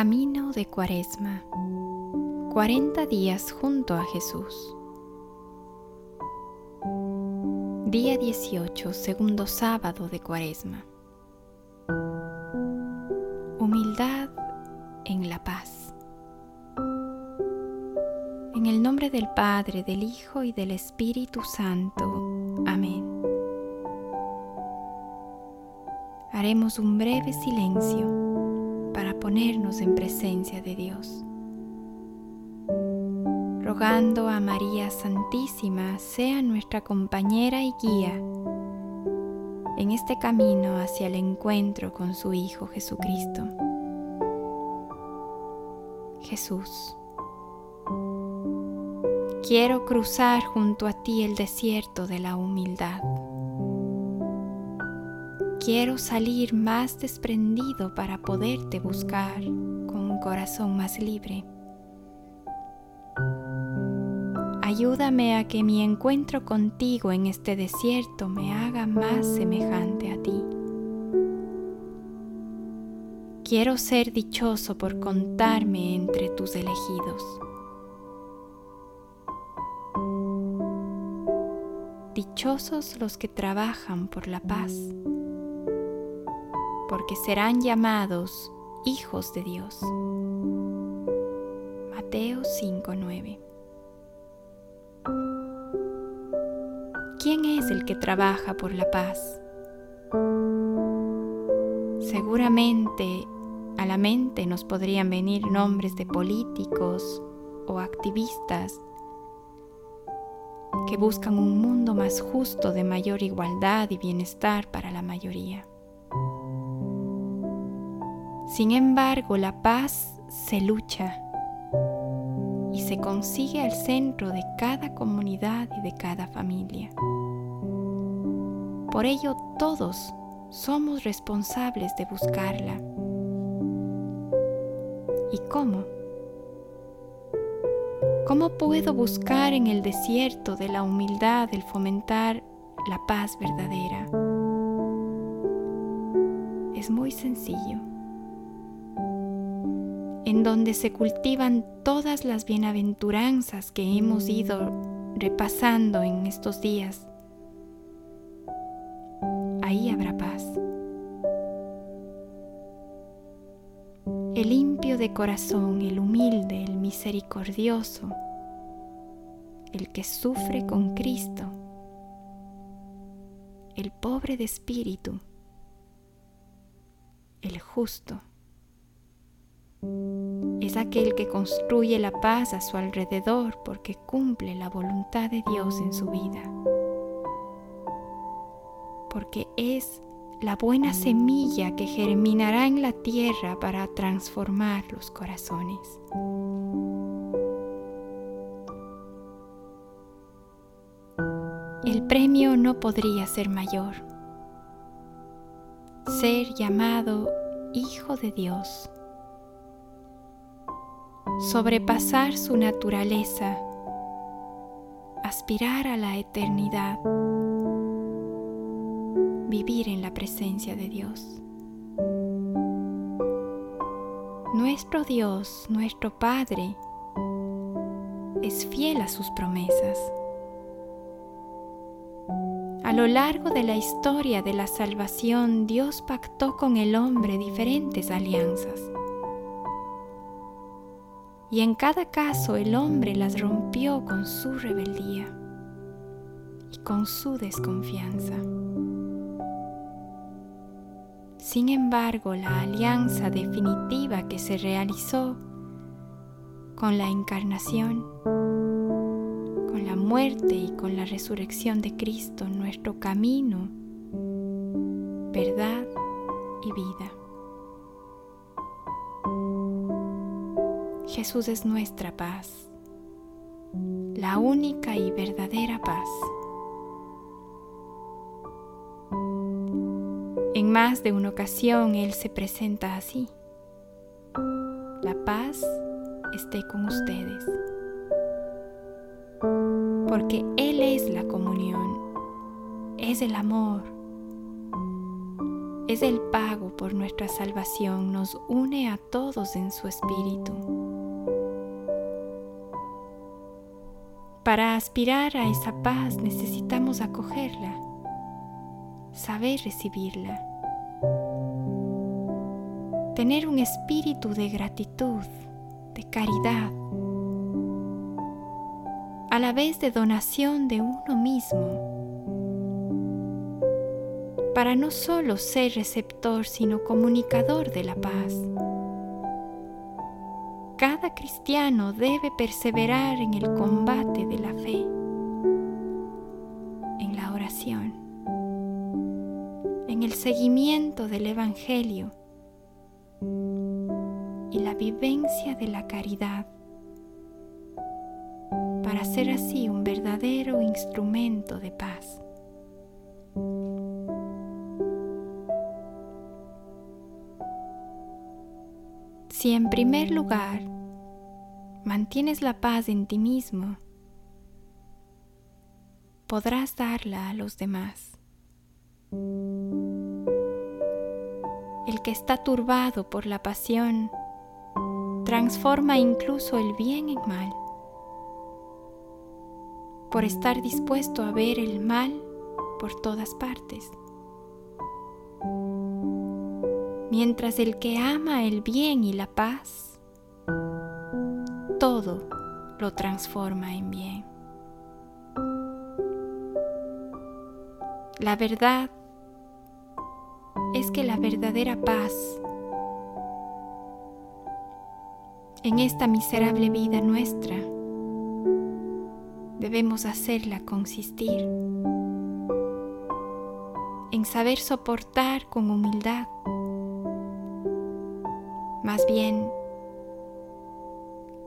Camino de Cuaresma. 40 días junto a Jesús. Día 18, segundo sábado de Cuaresma. Humildad en la paz. En el nombre del Padre, del Hijo y del Espíritu Santo. Amén. Haremos un breve silencio ponernos en presencia de Dios. Rogando a María Santísima sea nuestra compañera y guía en este camino hacia el encuentro con su Hijo Jesucristo. Jesús, quiero cruzar junto a ti el desierto de la humildad Quiero salir más desprendido para poderte buscar con un corazón más libre. Ayúdame a que mi encuentro contigo en este desierto me haga más semejante a ti. Quiero ser dichoso por contarme entre tus elegidos. Dichosos los que trabajan por la paz porque serán llamados hijos de Dios. Mateo 5:9 ¿Quién es el que trabaja por la paz? Seguramente a la mente nos podrían venir nombres de políticos o activistas que buscan un mundo más justo de mayor igualdad y bienestar para la mayoría. Sin embargo, la paz se lucha y se consigue al centro de cada comunidad y de cada familia. Por ello, todos somos responsables de buscarla. ¿Y cómo? ¿Cómo puedo buscar en el desierto de la humildad el fomentar la paz verdadera? Es muy sencillo en donde se cultivan todas las bienaventuranzas que hemos ido repasando en estos días. Ahí habrá paz. El limpio de corazón, el humilde, el misericordioso, el que sufre con Cristo, el pobre de espíritu, el justo es aquel que construye la paz a su alrededor porque cumple la voluntad de Dios en su vida. Porque es la buena semilla que germinará en la tierra para transformar los corazones. El premio no podría ser mayor. Ser llamado Hijo de Dios sobrepasar su naturaleza, aspirar a la eternidad, vivir en la presencia de Dios. Nuestro Dios, nuestro Padre, es fiel a sus promesas. A lo largo de la historia de la salvación, Dios pactó con el hombre diferentes alianzas y en cada caso el hombre las rompió con su rebeldía y con su desconfianza. Sin embargo, la alianza definitiva que se realizó con la encarnación, con la muerte y con la resurrección de Cristo, nuestro camino, verdad y vida. Jesús es nuestra paz, la única y verdadera paz. En más de una ocasión Él se presenta así. La paz esté con ustedes. Porque Él es la comunión, es el amor, es el pago por nuestra salvación, nos une a todos en su espíritu. Para aspirar a esa paz necesitamos acogerla, saber recibirla, tener un espíritu de gratitud, de caridad, a la vez de donación de uno mismo, para no solo ser receptor, sino comunicador de la paz. Cada cristiano debe perseverar en el combate de la fe, en la oración, en el seguimiento del Evangelio y la vivencia de la caridad para ser así un verdadero instrumento de paz. Si en primer lugar mantienes la paz en ti mismo, podrás darla a los demás. El que está turbado por la pasión transforma incluso el bien en mal por estar dispuesto a ver el mal por todas partes. Mientras el que ama el bien y la paz, todo lo transforma en bien. La verdad es que la verdadera paz en esta miserable vida nuestra debemos hacerla consistir en saber soportar con humildad, más bien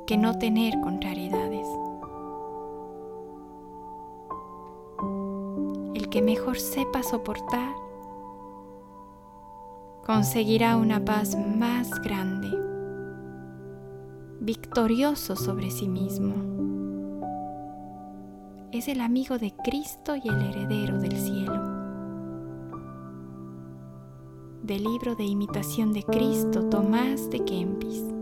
que no tener contrariedades. El que mejor sepa soportar conseguirá una paz más grande, victorioso sobre sí mismo es el amigo de Cristo y el heredero del cielo. Del libro de imitación de Cristo, Tomás de Kempis.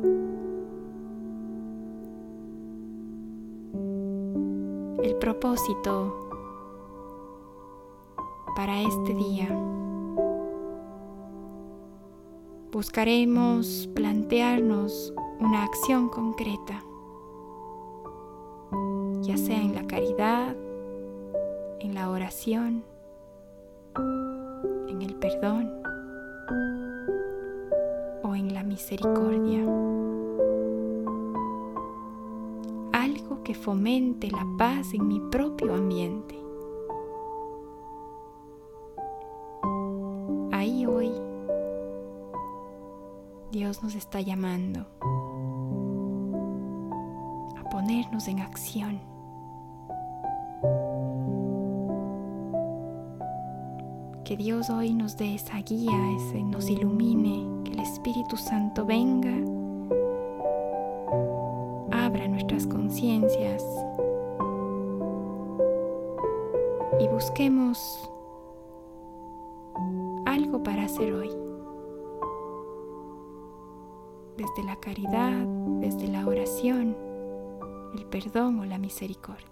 Para este día. Buscaremos plantearnos una acción concreta ya sea en la caridad, en la oración, en el perdón o en la misericordia. Que fomente la paz en mi propio ambiente. Ahí hoy Dios nos está llamando a ponernos en acción. que Dios hoy nos dé esa guía, ese, nos ilumine, que el Espíritu Santo venga, nuestras conciencias y busquemos algo para hacer hoy. Desde la caridad, desde la oración, el perdón o la misericordia.